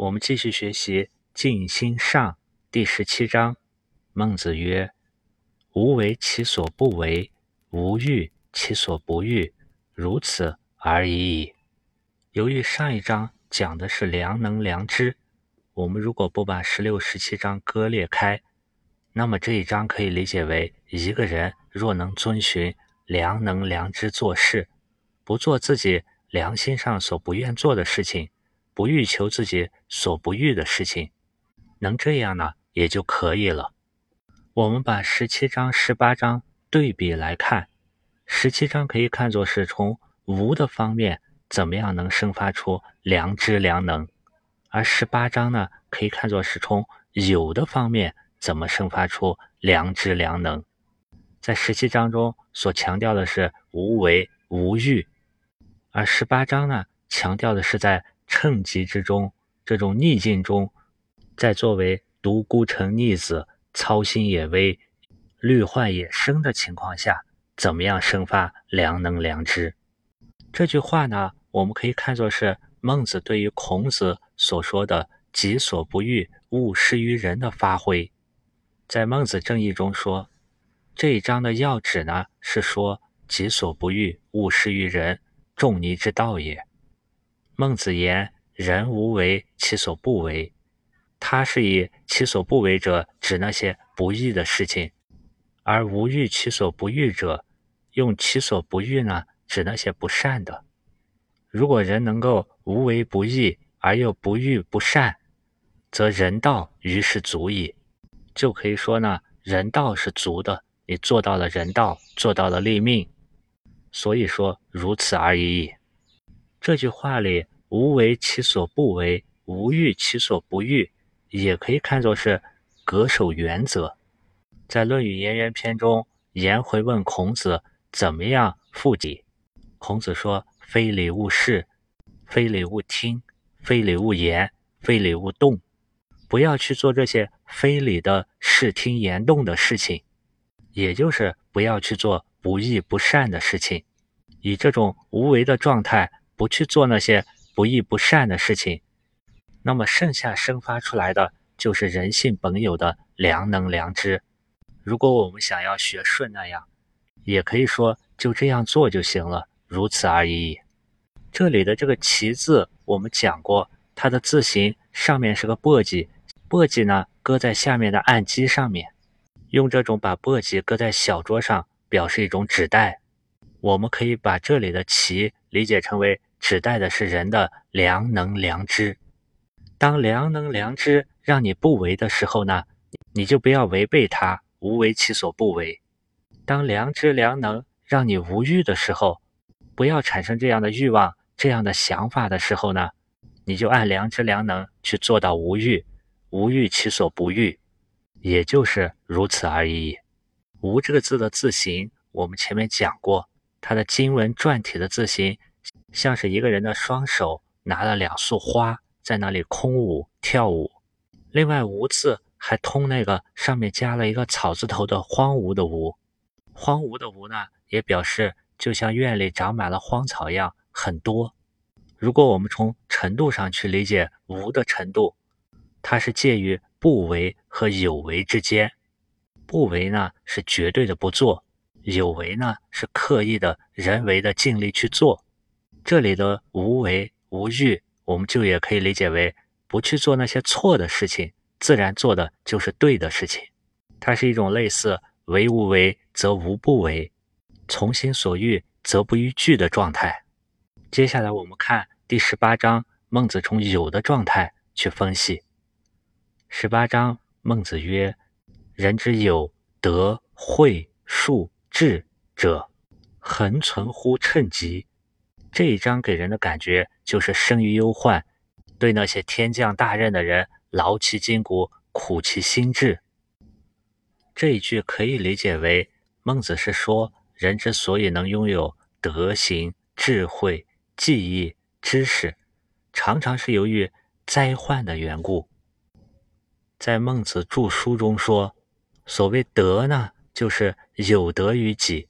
我们继续学习《静心上》第十七章。孟子曰：“无为其所不为，无欲其所不欲，如此而已矣。”由于上一章讲的是良能良知，我们如果不把十六、十七章割裂开，那么这一章可以理解为：一个人若能遵循良能良知做事，不做自己良心上所不愿做的事情，不欲求自己所不欲的事情，能这样呢，也就可以了。我们把十七章、十八章对比来看，十七章可以看作是从无的方面怎么样能生发出良知良能，而十八章呢，可以看作是从有的方面怎么生发出良知良能。在十七章中所强调的是无为无欲，而十八章呢，强调的是在称极之中，这种逆境中，在作为独孤成逆子。操心也微，虑患也生的情况下，怎么样生发良能良知？这句话呢，我们可以看作是孟子对于孔子所说的“己所不欲，勿施于人”的发挥。在《孟子正义》中说，这一章的要旨呢，是说“己所不欲，勿施于人”，仲尼之道也。孟子言：“人无为其所不为。”他是以其所不为者指那些不义的事情，而无欲其所不欲者，用其所不欲呢指那些不善的。如果人能够无为不义而又不欲不善，则人道于是足矣。就可以说呢，人道是足的，你做到了人道，做到了立命。所以说如此而已矣。这句话里，无为其所不为，无欲其所不欲。也可以看作是恪守原则。在《论语颜渊篇》中，颜回问孔子怎么样复己，孔子说：“非礼勿视，非礼勿听，非礼勿言，非礼勿动。不要去做这些非礼的视听言动的事情，也就是不要去做不义不善的事情。以这种无为的状态，不去做那些不义不善的事情。”那么剩下生发出来的就是人性本有的良能良知。如果我们想要学顺那样，也可以说就这样做就行了，如此而已。这里的这个“其”字，我们讲过，它的字形上面是个簸箕，簸箕呢搁在下面的案几上面，用这种把簸箕搁在小桌上，表示一种指代。我们可以把这里的“其”理解成为指代的是人的良能良知。当良能良知让你不为的时候呢，你就不要违背它，无为其所不为。当良知良能让你无欲的时候，不要产生这样的欲望、这样的想法的时候呢，你就按良知良能去做到无欲，无欲其所不欲，也就是如此而已。无这个字的字形，我们前面讲过，它的经文篆体的字形，像是一个人的双手拿了两束花。在那里空舞跳舞，另外“无”字还通那个上面加了一个草字头的荒芜的“芜”，荒芜的“芜”呢，也表示就像院里长满了荒草一样很多。如果我们从程度上去理解“无”的程度，它是介于不为和有为之间。不为呢是绝对的不做，有为呢是刻意的人为的尽力去做。这里的无为无欲。我们就也可以理解为不去做那些错的事情，自然做的就是对的事情。它是一种类似“为无为则无不为，从心所欲则不逾矩”的状态。接下来我们看第十八章，孟子从有的状态去分析。十八章，孟子曰：“人之有德、惠、术、智者，恒存乎称极。”这一章给人的感觉就是生于忧患，对那些天降大任的人劳其筋骨，苦其心志。这一句可以理解为，孟子是说，人之所以能拥有德行、智慧、技艺、知识，常常是由于灾患的缘故。在孟子著书中说，所谓德呢，就是有德于己。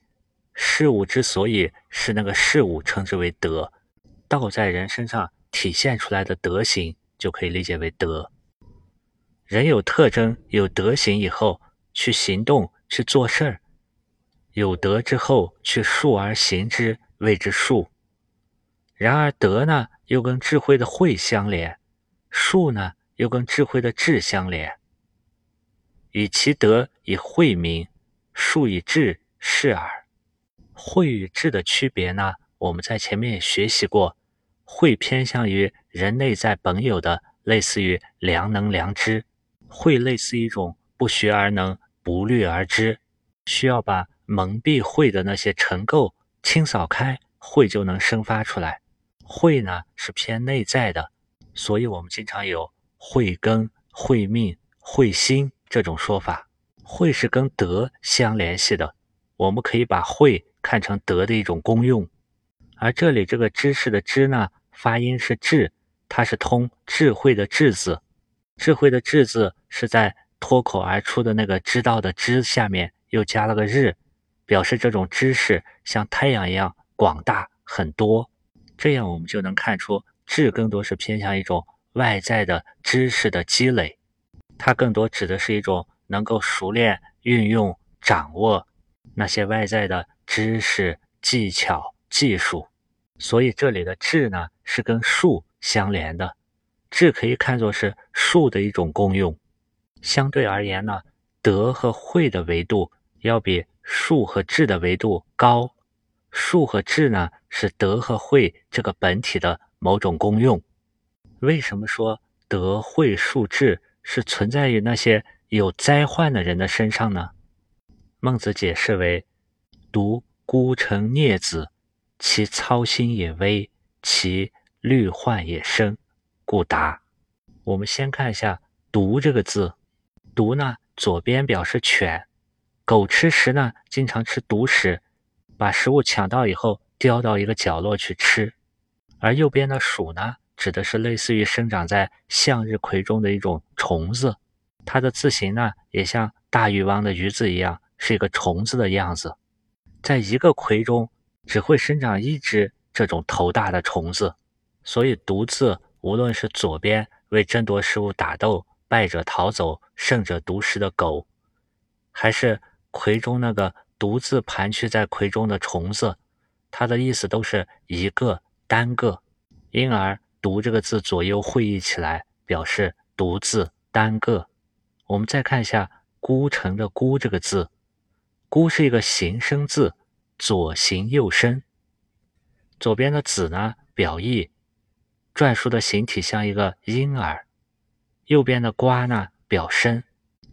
事物之所以是那个事物，称之为德，道在人身上体现出来的德行，就可以理解为德。人有特征、有德行以后，去行动、去做事儿；有德之后，去述而行之，谓之术。然而德呢，又跟智慧的慧相连；术呢，又跟智慧的智相连。以其德以慧名，术以智示耳。慧与智的区别呢？我们在前面也学习过，慧偏向于人内在本有的，类似于良能、良知。会类似一种不学而能、不虑而知，需要把蒙蔽慧的那些尘垢清扫开，慧就能生发出来。慧呢是偏内在的，所以我们经常有慧根、慧命、慧心这种说法。慧是跟德相联系的，我们可以把慧看成德的一种功用。而这里这个知识的知呢，发音是智，它是通智慧的智字。智慧的智字是在脱口而出的那个知道的知下面又加了个日，表示这种知识像太阳一样广大很多。这样我们就能看出，智更多是偏向一种外在的知识的积累，它更多指的是一种能够熟练运用、掌握那些外在的知识、技巧、技术。所以这里的智呢，是跟术相连的。智可以看作是术的一种功用，相对而言呢，德和慧的维度要比术和智的维度高。术和智呢是德和慧这个本体的某种功用。为什么说德、慧、术、智是存在于那些有灾患的人的身上呢？孟子解释为：独孤城孽子，其操心也微，其虑患也深。故达。我们先看一下“独”这个字，“独”呢，左边表示犬，狗吃食呢，经常吃独食，把食物抢到以后叼到一个角落去吃；而右边的“鼠”呢，指的是类似于生长在向日葵中的一种虫子，它的字形呢，也像大禹王的“鱼”字一样，是一个虫子的样子。在一个葵中只会生长一只这种头大的虫子，所以“独”字。无论是左边为争夺食物打斗，败者逃走，胜者独食的狗，还是葵中那个独自盘踞在葵中的虫子，它的意思都是一个单个，因而“独”这个字左右会意起来，表示独自单个。我们再看一下“孤城”的“孤”这个字，“孤”是一个形声字，左形右声。左边的“子”呢，表意。篆书的形体像一个婴儿，右边的瓜呢表身。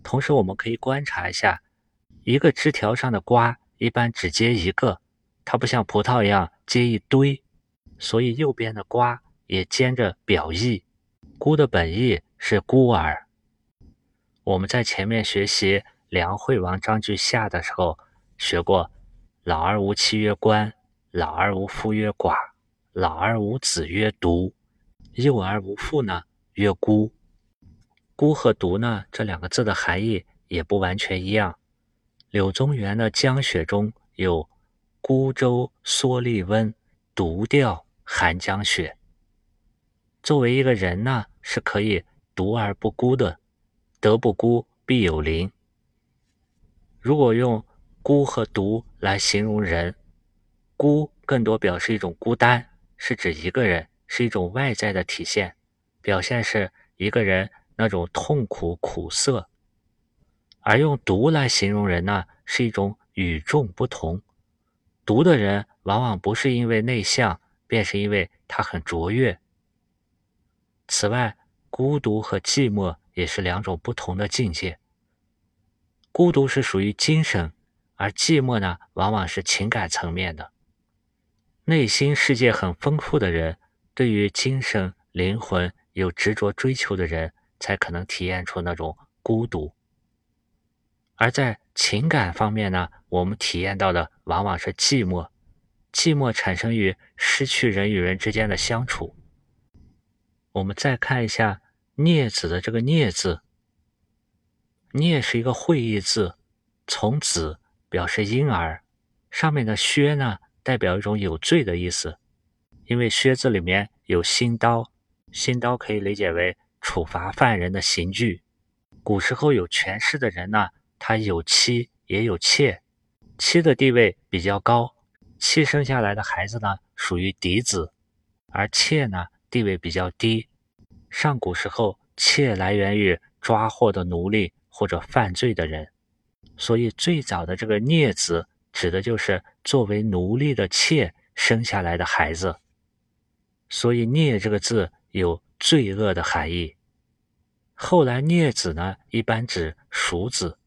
同时，我们可以观察一下，一个枝条上的瓜一般只结一个，它不像葡萄一样结一堆，所以右边的瓜也兼着表意。孤的本意是孤儿。我们在前面学习梁惠王章句下的时候学过：老而无妻曰官，老而无夫曰寡，老而无子曰独。幼而无父呢，曰孤。孤和独呢，这两个字的含义也不完全一样。柳宗元的《江雪》中有“孤舟蓑笠翁，独钓寒江雪”。作为一个人呢，是可以独而不孤的，德不孤，必有邻。如果用孤和独来形容人，孤更多表示一种孤单，是指一个人。是一种外在的体现，表现是一个人那种痛苦苦涩；而用独来形容人呢，是一种与众不同。独的人往往不是因为内向，便是因为他很卓越。此外，孤独和寂寞也是两种不同的境界。孤独是属于精神，而寂寞呢，往往是情感层面的。内心世界很丰富的人。对于精神灵魂有执着追求的人，才可能体验出那种孤独；而在情感方面呢，我们体验到的往往是寂寞。寂寞产生于失去人与人之间的相处。我们再看一下“孽子”的这个“孽”字，“孽”是一个会意字，从“子”表示婴儿，上面的“薛”呢，代表一种有罪的意思。因为“靴子里面有新刀，新刀可以理解为处罚犯人的刑具。古时候有权势的人呢，他有妻也有妾，妻的地位比较高，妻生下来的孩子呢属于嫡子，而妾呢地位比较低。上古时候，妾来源于抓获的奴隶或者犯罪的人，所以最早的这个孽子指的就是作为奴隶的妾生下来的孩子。所以“孽”这个字有罪恶的含义。后来“孽子”呢，一般指庶子。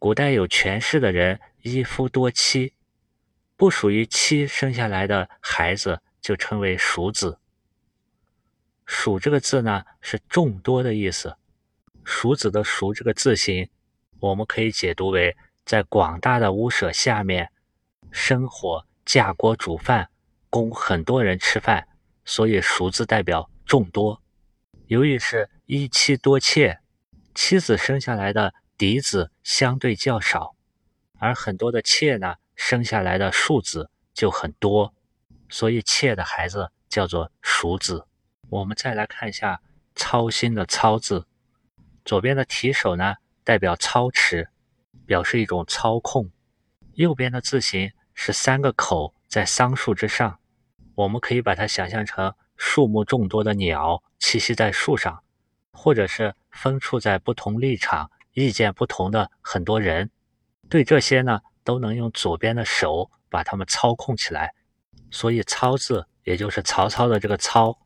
古代有权势的人一夫多妻，不属于妻生下来的孩子就称为庶子。庶这个字呢，是众多的意思。庶子的“庶”这个字形，我们可以解读为在广大的屋舍下面生火架锅煮饭，供很多人吃饭。所以“熟”字代表众多。由于是一妻多妾，妻子生下来的嫡子相对较少，而很多的妾呢，生下来的庶子就很多，所以妾的孩子叫做熟子。我们再来看一下“操心”的“操”字，左边的提手呢代表操持，表示一种操控；右边的字形是三个口在桑树之上。我们可以把它想象成数目众多的鸟栖息在树上，或者是分处在不同立场、意见不同的很多人。对这些呢，都能用左边的手把它们操控起来。所以“操”字，也就是曹操的这个“操”，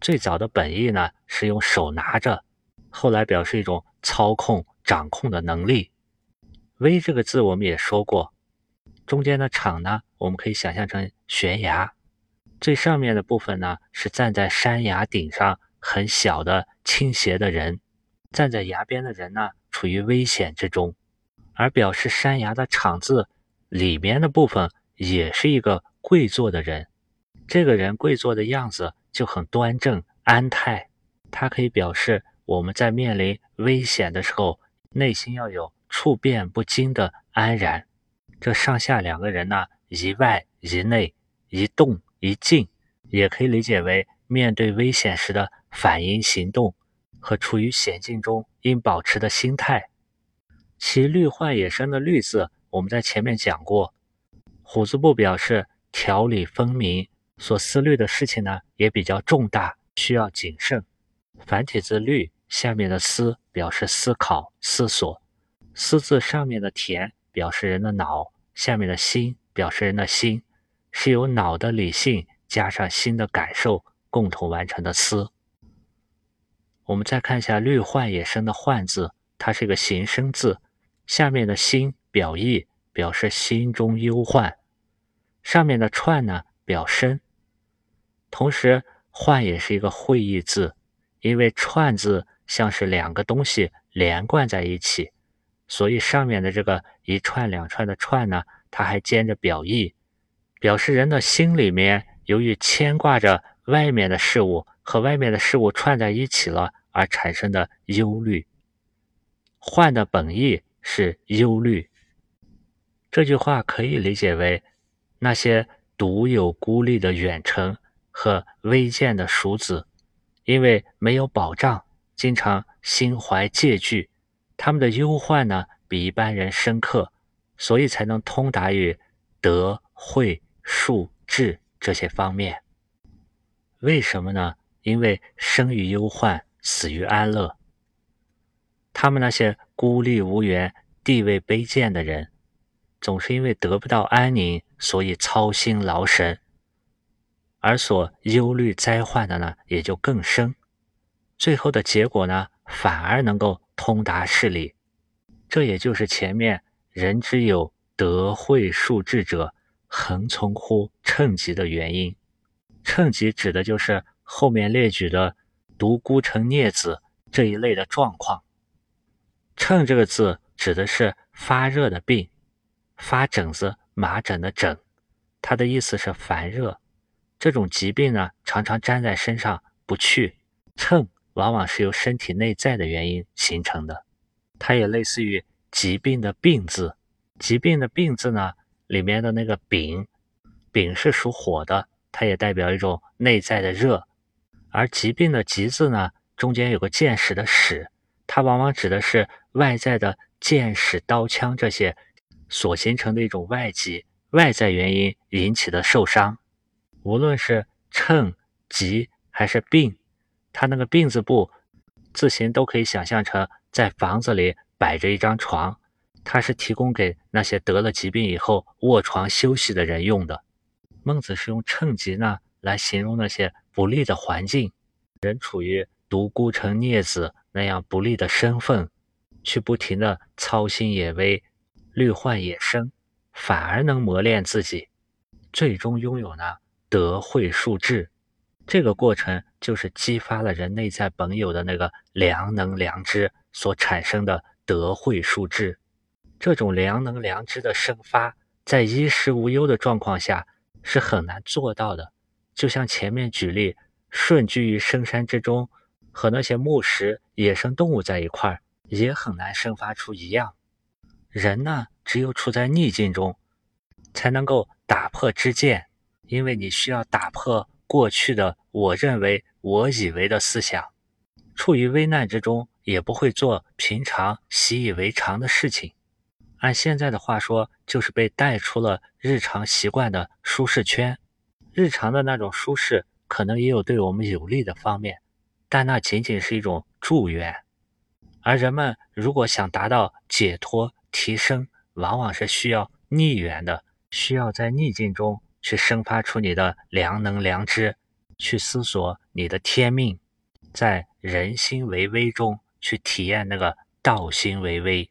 最早的本意呢是用手拿着，后来表示一种操控、掌控的能力。“危”这个字我们也说过，中间的“场”呢，我们可以想象成悬崖。最上面的部分呢，是站在山崖顶上很小的倾斜的人，站在崖边的人呢，处于危险之中。而表示山崖的“场”字里面的部分，也是一个跪坐的人。这个人跪坐的样子就很端正安泰，它可以表示我们在面临危险的时候，内心要有处变不惊的安然。这上下两个人呢，一外一内，一动。一静，也可以理解为面对危险时的反应行动和处于险境中应保持的心态。其虑患也生的“虑”字，我们在前面讲过，虎字部表示条理分明，所思虑的事情呢也比较重大，需要谨慎。繁体字“虑”下面的“思”表示思考、思索，“思”字上面的“田”表示人的脑，下面的“心”表示人的心。是由脑的理性加上心的感受共同完成的思。我们再看一下“虑患也生”的“患”字，它是一个形声字，下面的“心”表意，表示心中忧患；上面的“串”呢表身。同时，“患”也是一个会意字，因为“串”字像是两个东西连贯在一起，所以上面的这个一串两串的“串”呢，它还兼着表意。表示人的心里面由于牵挂着外面的事物和外面的事物串在一起了而产生的忧虑。患的本意是忧虑。这句话可以理解为，那些独有孤立的远程和微贱的蜀子，因为没有保障，经常心怀戒惧，他们的忧患呢比一般人深刻，所以才能通达于德慧。术智这些方面，为什么呢？因为生于忧患，死于安乐。他们那些孤立无援、地位卑贱的人，总是因为得不到安宁，所以操心劳神，而所忧虑灾患的呢，也就更深。最后的结果呢，反而能够通达事理。这也就是前面“人之有德慧术智者”。恒从乎称疾的原因，称疾指的就是后面列举的独孤成孽子这一类的状况。称这个字指的是发热的病，发疹子、麻疹的疹，它的意思是烦热。这种疾病呢，常常粘在身上不去。称往往是由身体内在的原因形成的，它也类似于疾病的病字。疾病的病字呢？里面的那个丙，丙是属火的，它也代表一种内在的热，而疾病的“疾”字呢，中间有个箭矢的“矢”，它往往指的是外在的剑矢、刀枪这些所形成的一种外疾、外在原因引起的受伤。无论是称、疾还是病，它那个“病”字部字形都可以想象成在房子里摆着一张床，它是提供给那些得了疾病以后卧床休息的人用的。孟子是用称疾呢来形容那些不利的环境，人处于独孤成孽子那样不利的身份，去不停的操心野微、虑患野生，反而能磨练自己，最终拥有呢。德慧术智，这个过程就是激发了人内在本有的那个良能良知所产生的德慧术智。这种良能良知的生发，在衣食无忧的状况下是很难做到的。就像前面举例，顺居于深山之中，和那些牧食野生动物在一块儿，也很难生发出一样。人呢，只有处在逆境中，才能够打破之见。因为你需要打破过去的“我认为”“我以为”的思想，处于危难之中也不会做平常习以为常的事情。按现在的话说，就是被带出了日常习惯的舒适圈。日常的那种舒适，可能也有对我们有利的方面，但那仅仅是一种助缘。而人们如果想达到解脱提升，往往是需要逆缘的，需要在逆境中。去生发出你的良能良知，去思索你的天命，在人心为微中去体验那个道心为微，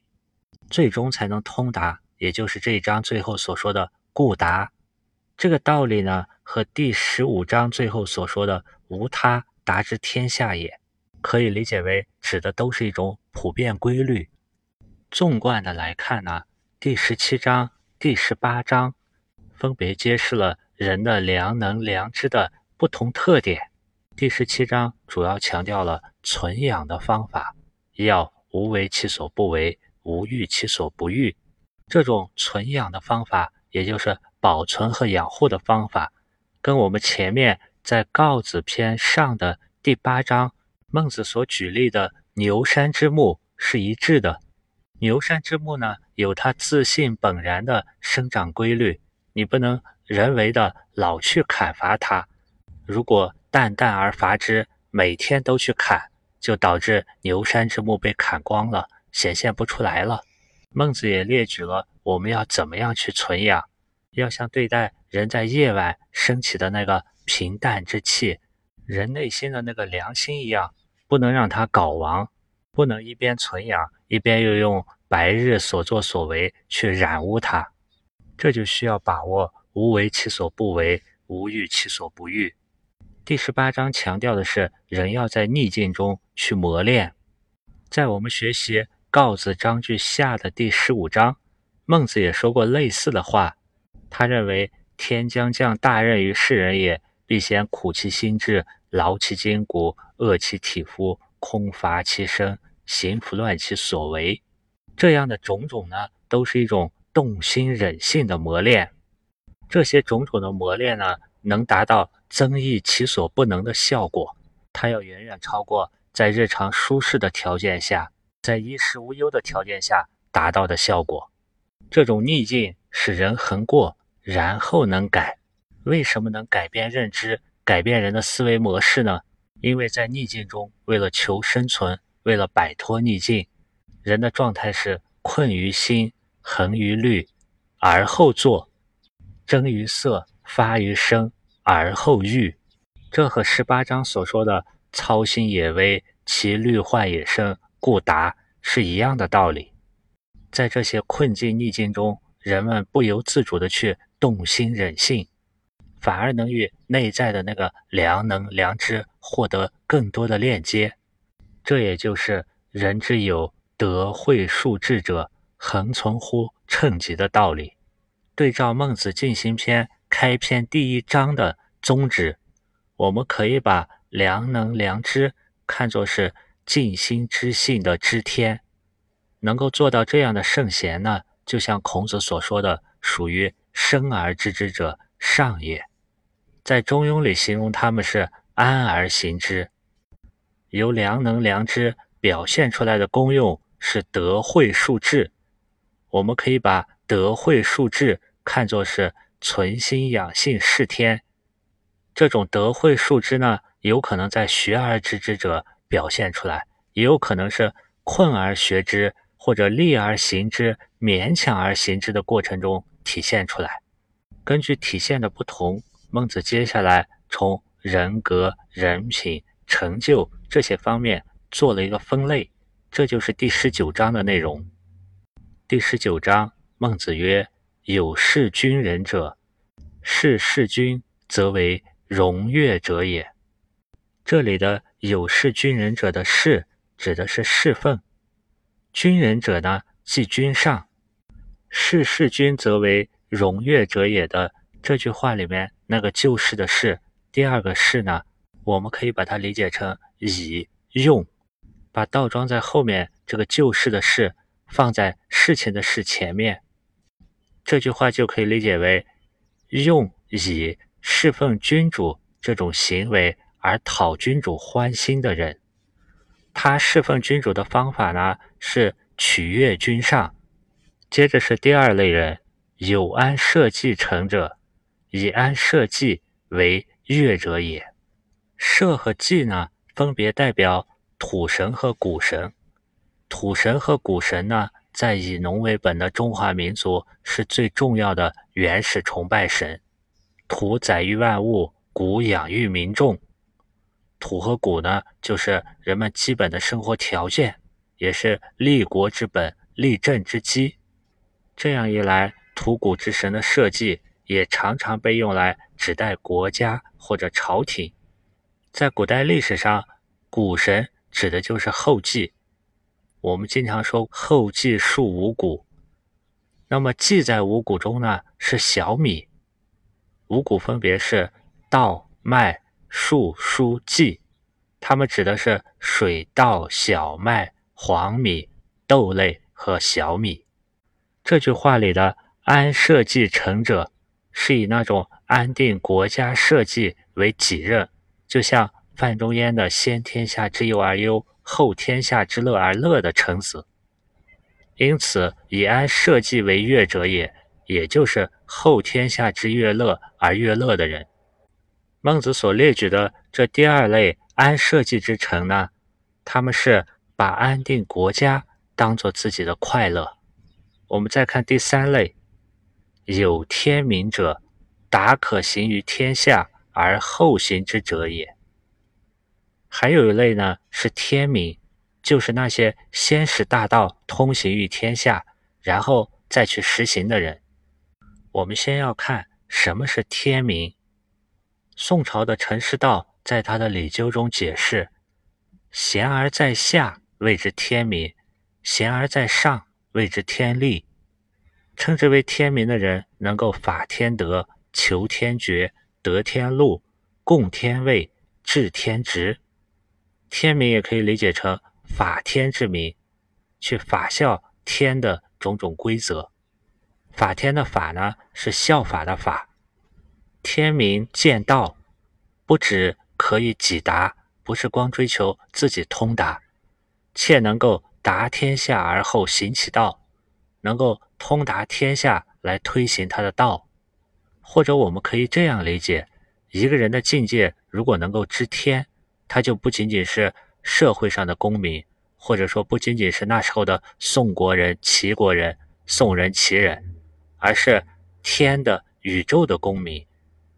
最终才能通达。也就是这一章最后所说的“故达”这个道理呢，和第十五章最后所说的“无他，达之天下也”，可以理解为指的都是一种普遍规律。纵贯的来看呢，第十七章、第十八章。分别揭示了人的良能良知的不同特点。第十七章主要强调了存养的方法，要无为其所不为，无欲其所不欲。这种存养的方法，也就是保存和养护的方法，跟我们前面在《告子》篇上的第八章孟子所举例的牛山之木是一致的。牛山之木呢，有它自信本然的生长规律。你不能人为的老去砍伐它，如果淡淡而伐之，每天都去砍，就导致牛山之木被砍光了，显现不出来了。孟子也列举了我们要怎么样去存养，要像对待人在夜晚升起的那个平淡之气，人内心的那个良心一样，不能让它搞亡，不能一边存养，一边又用白日所作所为去染污它。这就需要把握“无为其所不为，无欲其所不欲”。第十八章强调的是人要在逆境中去磨练。在我们学习《告子章句下》的第十五章，孟子也说过类似的话。他认为：“天将降大任于世人也，必先苦其心志，劳其筋骨，饿其体肤，空乏其身，行拂乱其所为。”这样的种种呢，都是一种。动心忍性的磨练，这些种种的磨练呢，能达到增益其所不能的效果。它要远远超过在日常舒适的条件下，在衣食无忧的条件下达到的效果。这种逆境使人恒过，然后能改。为什么能改变认知、改变人的思维模式呢？因为在逆境中，为了求生存，为了摆脱逆境，人的状态是困于心。恒于虑，而后作；征于色，发于声，而后喻。这和十八章所说的“操心也微，其虑患也深，故达”是一样的道理。在这些困境逆境中，人们不由自主的去动心忍性，反而能与内在的那个良能良知获得更多的链接。这也就是人之有德慧术智者。恒存乎称极的道理，对照《孟子尽心篇》开篇第一章的宗旨，我们可以把良能良知看作是尽心知性的知天。能够做到这样的圣贤呢，就像孔子所说的，属于生而知之者上也。在《中庸》里形容他们是安而行之。由良能良知表现出来的功用是德慧数智。我们可以把德慧术智看作是存心养性事天。这种德慧术智呢，有可能在学而知之者表现出来，也有可能是困而学之，或者力而行之、勉强而行之的过程中体现出来。根据体现的不同，孟子接下来从人格、人品、成就这些方面做了一个分类，这就是第十九章的内容。第十九章，孟子曰：“有事君人者，事事君，则为。”荣悦者也。这里的有事君人者的事，指的是侍奉。君人者呢，即君上。事事君则为荣悦者也的这句话里面，那个救世的事，第二个事呢，我们可以把它理解成以用，把倒装在后面这个救世的事放在事情的事前面，这句话就可以理解为用以。侍奉君主这种行为而讨君主欢心的人，他侍奉君主的方法呢是取悦君上。接着是第二类人，有安社稷成者，以安社稷为悦者也。社和稷呢，分别代表土神和谷神。土神和谷神呢，在以农为本的中华民族是最重要的原始崇拜神。土载育万物，谷养育民众。土和谷呢，就是人们基本的生活条件，也是立国之本、立政之基。这样一来，土谷之神的设计也常常被用来指代国家或者朝廷。在古代历史上，谷神指的就是后稷。我们经常说后稷述五谷，那么稷在五谷中呢，是小米。五谷分别是稻、麦、粟、菽、稷，它们指的是水稻、小麦、黄米、豆类和小米。这句话里的“安社稷成者”，是以那种安定国家社稷为己任，就像范仲淹的“先天下之忧而忧，后天下之乐而乐”的臣子。因此，以安社稷为乐者也。也就是后天下之乐乐而乐乐的人，孟子所列举的这第二类安社稷之臣呢，他们是把安定国家当做自己的快乐。我们再看第三类，有天民者，达可行于天下而后行之者也。还有一类呢是天民，就是那些先使大道通行于天下，然后再去实行的人。我们先要看什么是天民。宋朝的陈师道在他的《礼究》中解释：“贤而在下，谓之天民；贤而在上，谓之天利。”称之为天民的人，能够法天德、求天觉、得天禄、共天位、治天职。天明也可以理解成法天之明，去法效天的种种规则。法天的法呢，是效法的法。天明见道，不只可以己达，不是光追求自己通达，且能够达天下而后行其道，能够通达天下来推行他的道。或者我们可以这样理解：一个人的境界如果能够知天，他就不仅仅是社会上的公民，或者说不仅仅是那时候的宋国人、齐国人、宋人、齐人。而是天的宇宙的公民，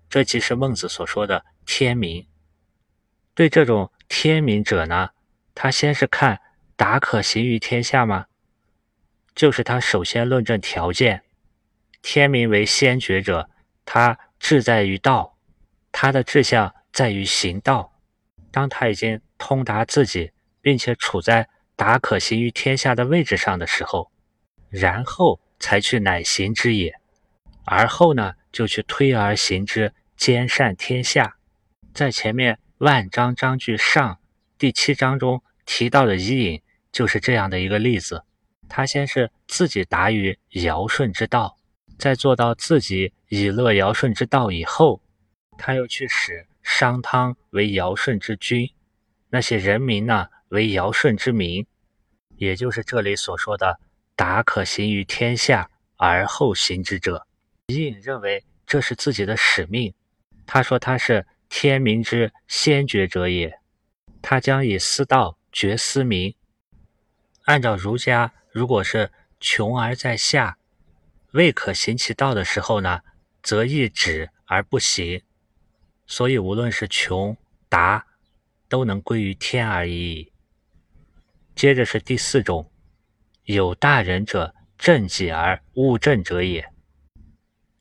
这即是孟子所说的天民。对这种天民者呢，他先是看达可行于天下吗？就是他首先论证条件。天民为先觉者，他志在于道，他的志向在于行道。当他已经通达自己，并且处在达可行于天下的位置上的时候，然后。才去乃行之也，而后呢，就去推而行之，兼善天下。在前面万章章句上第七章中提到的伊尹，就是这样的一个例子。他先是自己达于尧舜之道，在做到自己以乐尧舜之道以后，他又去使商汤为尧舜之君，那些人民呢为尧舜之民，也就是这里所说的“达可行于天下而后行之者”。伊尹认为这是自己的使命，他说他是天民之先觉者也，他将以私道决私民。按照儒家，如果是穷而在下，未可行其道的时候呢，则易止而不行。所以无论是穷达，都能归于天而已。接着是第四种，有大人者，正己而物正者也。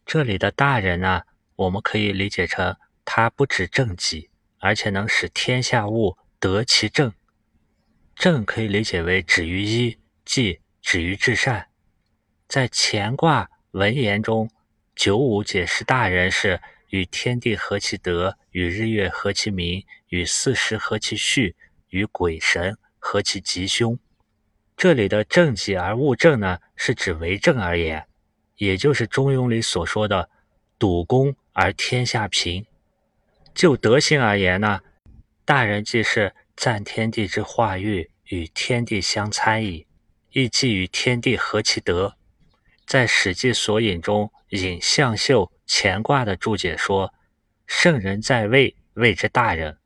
这里的大人呢，我们可以理解成他不止正己，而且能使天下物得其正。正可以理解为止于一，即止于至善。在乾卦文言中，九五解释大人是与天地合其德，与日月合其明，与四时合其序，与鬼神合其吉凶。这里的正己而物正呢，是指为政而言，也就是《中庸》里所说的笃公而天下平。就德行而言呢，大人既是赞天地之化育。与天地相参矣，亦即与天地合其德。在《史记索引》中引向秀乾卦的注解说：“圣人在位，谓之大人。”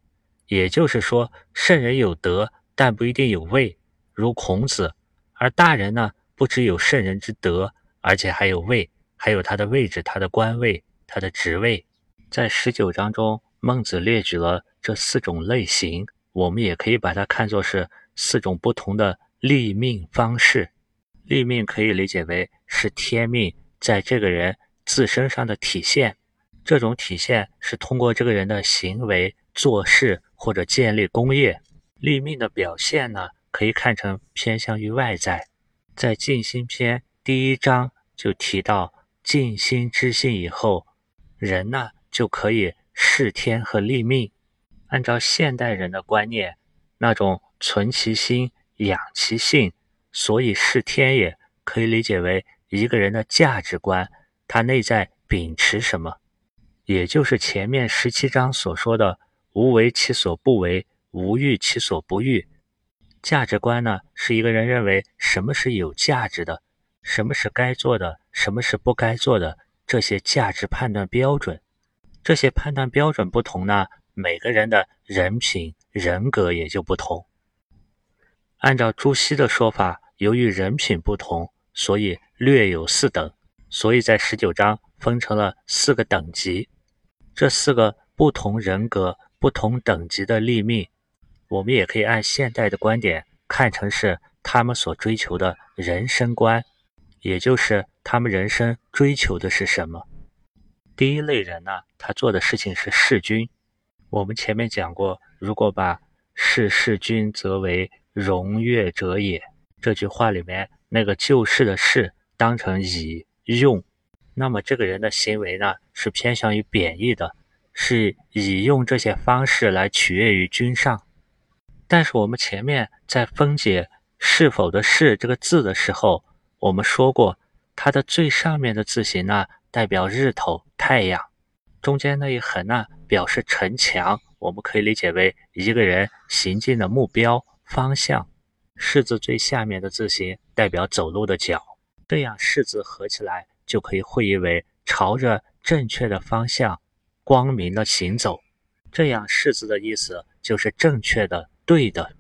也就是说，圣人有德，但不一定有位，如孔子；而大人呢，不只有圣人之德，而且还有位，还有他的位置、他的官位、他的职位。在十九章中，孟子列举了这四种类型，我们也可以把它看作是。四种不同的立命方式，立命可以理解为是天命在这个人自身上的体现。这种体现是通过这个人的行为、做事或者建立功业。立命的表现呢，可以看成偏向于外在。在《静心篇》第一章就提到，静心知性以后，人呢就可以视天和立命。按照现代人的观念，那种。存其心，养其性，所以视天也。可以理解为一个人的价值观，他内在秉持什么，也就是前面十七章所说的“无为其所不为，无欲其所不欲”。价值观呢，是一个人认为什么是有价值的，什么是该做的，什么是不该做的，这些价值判断标准。这些判断标准不同呢，每个人的人品人格也就不同。按照朱熹的说法，由于人品不同，所以略有四等，所以在十九章分成了四个等级。这四个不同人格、不同等级的立命，我们也可以按现代的观点看成是他们所追求的人生观，也就是他们人生追求的是什么。第一类人呢，他做的事情是弑君。我们前面讲过，如果把弑弑君则为荣悦者也。这句话里面那个救世的世当成以用，那么这个人的行为呢是偏向于贬义的，是以用这些方式来取悦于君上。但是我们前面在分解是否的是这个字的时候，我们说过，它的最上面的字形呢代表日头、太阳，中间那一横呢表示城墙，我们可以理解为一个人行进的目标。方向，士字最下面的字形代表走路的脚，这样士字合起来就可以会意为朝着正确的方向，光明的行走。这样士字的意思就是正确的、对的。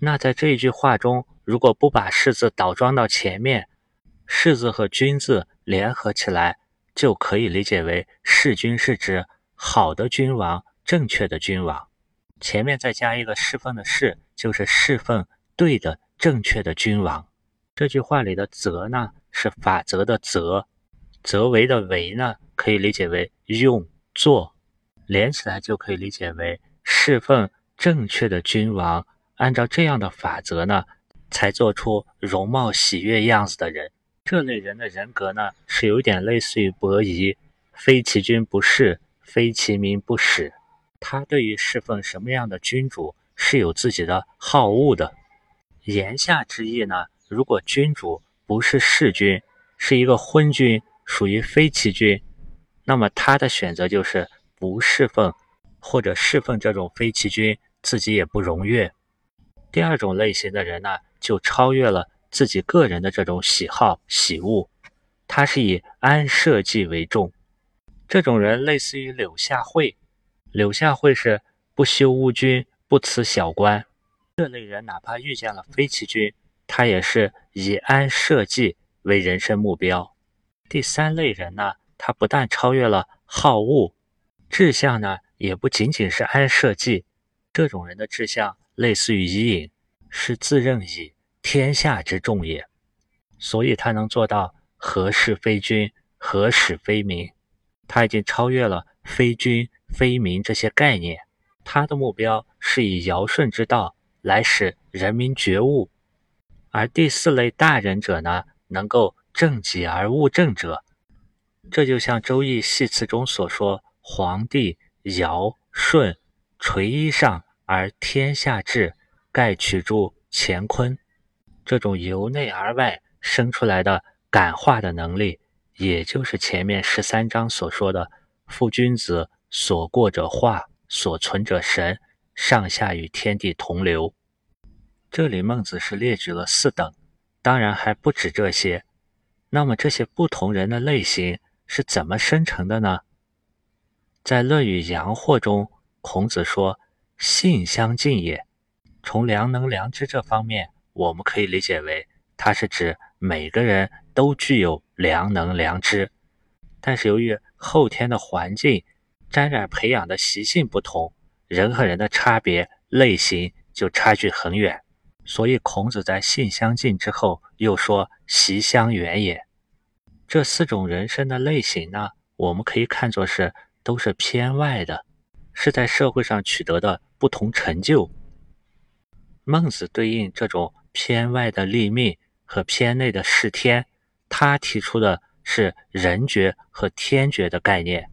那在这一句话中，如果不把士字倒装到前面，士字和君字联合起来，就可以理解为弑君是指好的君王、正确的君王。前面再加一个侍奉的侍，就是侍奉对的、正确的君王。这句话里的则呢，是法则的则，则为的为呢，可以理解为用做，连起来就可以理解为侍奉正确的君王。按照这样的法则呢，才做出容貌喜悦样子的人。这类人的人格呢，是有点类似于伯夷，非其君不弑，非其民不使。他对于侍奉什么样的君主是有自己的好恶的。言下之意呢，如果君主不是弑君，是一个昏君，属于非齐君，那么他的选择就是不侍奉或者侍奉这种非其君，自己也不容悦。第二种类型的人呢，就超越了自己个人的这种喜好喜恶，他是以安社稷为重。这种人类似于柳下惠，柳下惠是不修乌君，不辞小官。这类人哪怕遇见了非其君，他也是以安社稷为人生目标。第三类人呢，他不但超越了好恶，志向呢也不仅仅是安社稷。这种人的志向类似于伊尹，是自认以天下之重也，所以他能做到何事非君，何使非民。他已经超越了非君非民这些概念，他的目标是以尧舜之道来使人民觉悟。而第四类大人者呢，能够。正己而务正者，这就像《周易》系辞中所说：“皇帝尧舜垂衣上而天下治，盖取诸乾坤。”这种由内而外生出来的感化的能力，也就是前面十三章所说的“夫君子所过者化，所存者神，上下与天地同流。”这里孟子是列举了四等，当然还不止这些。那么这些不同人的类型是怎么生成的呢？在《论语·阳货》中，孔子说：“性相近也。”从良能、良知这方面，我们可以理解为，它是指每个人都具有良能、良知。但是由于后天的环境、沾染培养的习性不同，人和人的差别类型就差距很远。所以孔子在“性相近”之后又说“习相远也”。这四种人生的类型呢，我们可以看作是都是偏外的，是在社会上取得的不同成就。孟子对应这种偏外的立命和偏内的事天，他提出的是人觉和天觉的概念。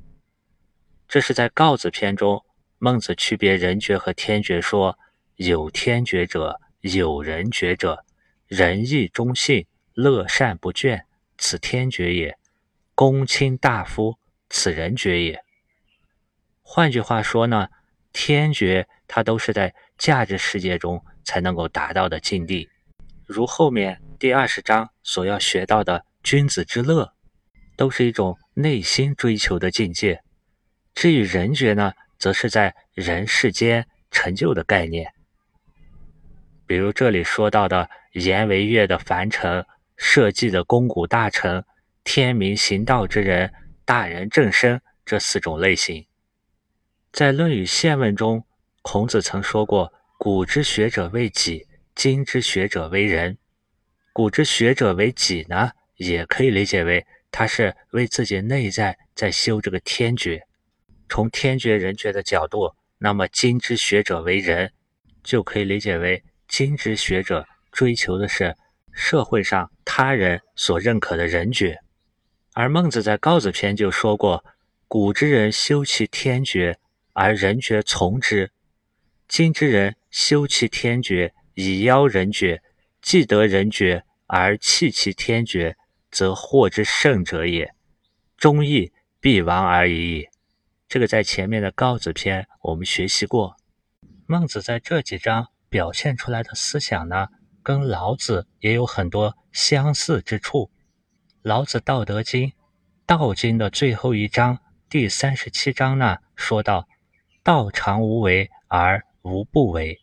这是在告子篇中，孟子区别人觉和天觉，说有天觉者，有人觉者，仁义忠信，乐善不倦。此天爵也，公卿大夫，此人爵也。换句话说呢，天爵它都是在价值世界中才能够达到的境地，如后面第二十章所要学到的君子之乐，都是一种内心追求的境界。至于人爵呢，则是在人世间成就的概念。比如这里说到的颜为乐的凡尘。社稷的肱骨大臣、天明行道之人、大人正身这四种类型，在《论语宪问》中，孔子曾说过：“古之学者为己，今之学者为人。”古之学者为己呢，也可以理解为他是为自己内在在修这个天觉。从天觉人觉的角度，那么今之学者为人，就可以理解为今之学者追求的是。社会上他人所认可的人爵，而孟子在告子篇就说过：“古之人修其天爵，而人爵从之；今之人修其天爵，以邀人爵；既得人爵而弃其天爵，则祸之甚者也。忠义必亡而已矣。”这个在前面的告子篇我们学习过。孟子在这几章表现出来的思想呢？跟老子也有很多相似之处。老子《道德经》《道经》的最后一章第三十七章呢，说道：“道常无为而无不为。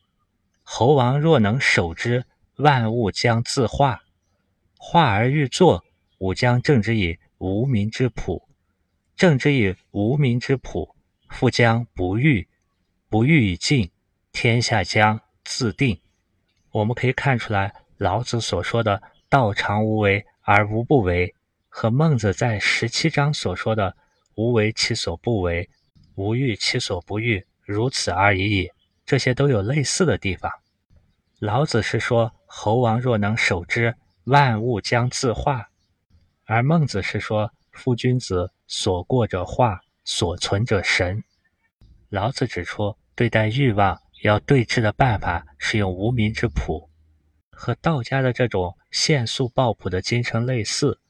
猴王若能守之，万物将自化。化而欲作，吾将正之以无名之朴。正之以无名之朴，复将不欲。不欲以静，天下将自定。”我们可以看出来，老子所说的“道常无为而无不为”，和孟子在十七章所说的“无为其所不为，无欲其所不欲，如此而已矣”，这些都有类似的地方。老子是说“猴王若能守之，万物将自化”，而孟子是说“夫君子所过者化，所存者神”。老子指出，对待欲望。要对峙的办法是用无名之朴，和道家的这种限速抱朴的精神类似。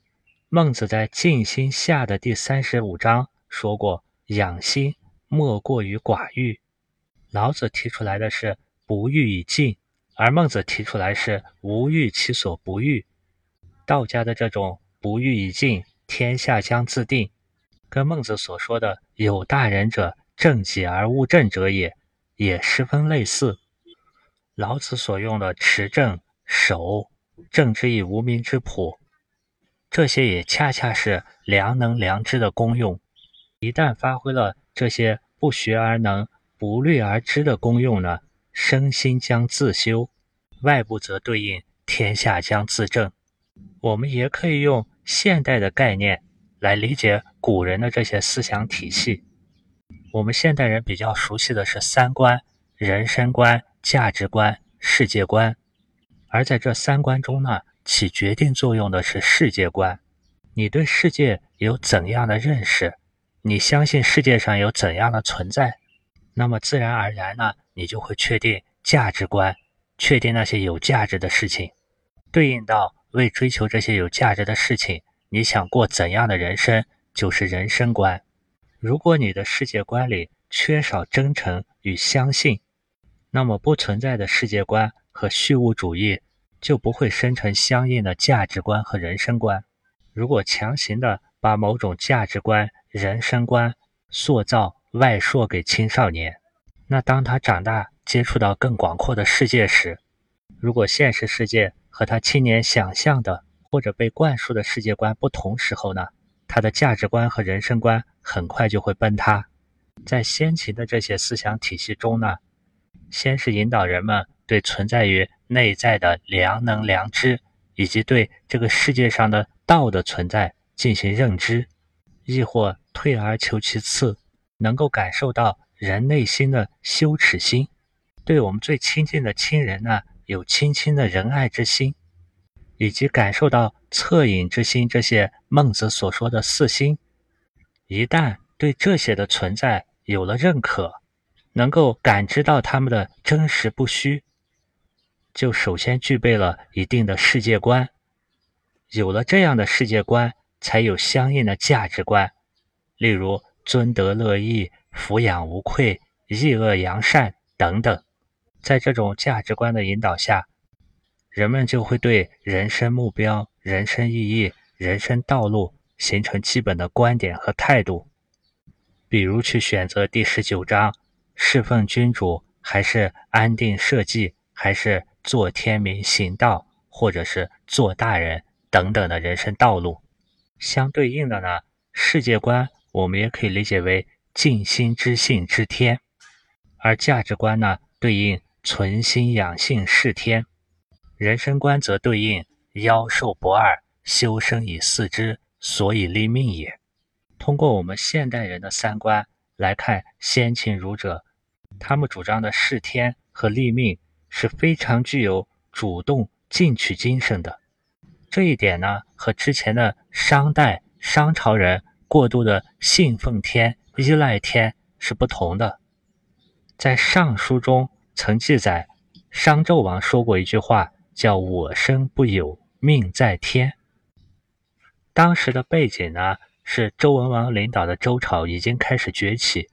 孟子在《静心下》的第三十五章说过：“养心莫过于寡欲。老子提出来的是不欲以静，而孟子提出来是无欲其所不欲。道家的这种不欲以静，天下将自定，跟孟子所说的有大仁者正己而勿正者也，也十分类似。老子所用的持正、守、正之以无名之朴，这些也恰恰是良能良知的功用。一旦发挥了这些不学而能。不虑而知的功用呢，身心将自修，外部则对应天下将自正。我们也可以用现代的概念来理解古人的这些思想体系。我们现代人比较熟悉的是三观：人生观、价值观、世界观。而在这三观中呢，起决定作用的是世界观。你对世界有怎样的认识？你相信世界上有怎样的存在？那么自然而然呢，你就会确定价值观，确定那些有价值的事情，对应到为追求这些有价值的事情，你想过怎样的人生，就是人生观。如果你的世界观里缺少真诚与相信，那么不存在的世界观和虚无主义就不会生成相应的价值观和人生观。如果强行的把某种价值观、人生观塑造，外铄给青少年，那当他长大接触到更广阔的世界时，如果现实世界和他青年想象的或者被灌输的世界观不同时候呢，他的价值观和人生观很快就会崩塌。在先秦的这些思想体系中呢，先是引导人们对存在于内在的良能良知，以及对这个世界上的道的存在进行认知，亦或退而求其次。能够感受到人内心的羞耻心，对我们最亲近的亲人呢，有亲亲的仁爱之心，以及感受到恻隐之心，这些孟子所说的四心，一旦对这些的存在有了认可，能够感知到他们的真实不虚，就首先具备了一定的世界观。有了这样的世界观，才有相应的价值观，例如。尊德乐义、抚养无愧、抑恶扬善等等，在这种价值观的引导下，人们就会对人生目标、人生意义、人生道路形成基本的观点和态度。比如去选择第十九章“侍奉君主还是安定社稷，还是做天民行道，或者是做大人”等等的人生道路。相对应的呢，世界观。我们也可以理解为尽心知性知天，而价值观呢，对应存心养性事天；人生观则对应妖兽不二，修身以四之，所以立命也。通过我们现代人的三观来看，先秦儒者他们主张的事天和立命是非常具有主动进取精神的。这一点呢，和之前的商代商朝人。过度的信奉天、依赖天是不同的。在《尚书》中曾记载，商纣王说过一句话，叫“我生不有，命在天”。当时的背景呢，是周文王领导的周朝已经开始崛起，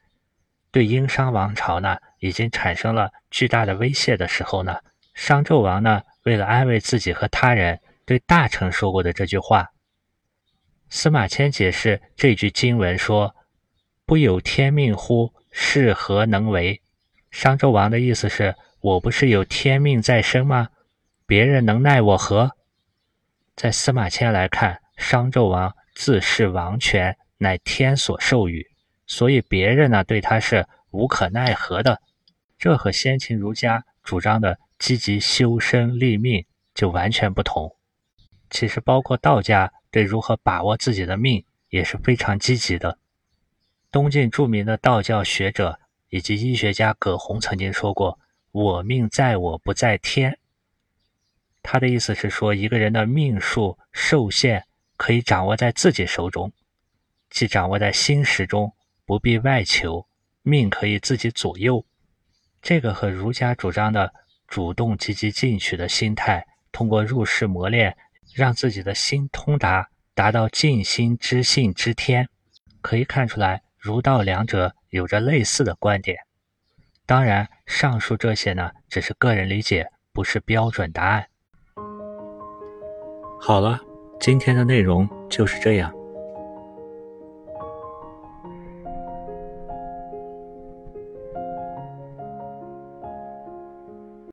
对殷商王朝呢已经产生了巨大的威胁的时候呢，商纣王呢为了安慰自己和他人，对大臣说过的这句话。司马迁解释这句经文说：“不有天命乎？是何能为？”商纣王的意思是：我不是有天命在身吗？别人能奈我何？在司马迁来看，商纣王自恃王权乃天所授予，所以别人呢对他是无可奈何的。这和先秦儒家主张的积极修身立命就完全不同。其实，包括道家。对如何把握自己的命也是非常积极的。东晋著名的道教学者以及医学家葛洪曾经说过：“我命在我不在天。”他的意思是说，一个人的命数寿限可以掌握在自己手中，即掌握在心识中，不必外求，命可以自己左右。这个和儒家主张的主动积极进取的心态，通过入世磨练。让自己的心通达，达到尽心知性知天，可以看出来儒道两者有着类似的观点。当然，上述这些呢，只是个人理解，不是标准答案。好了，今天的内容就是这样。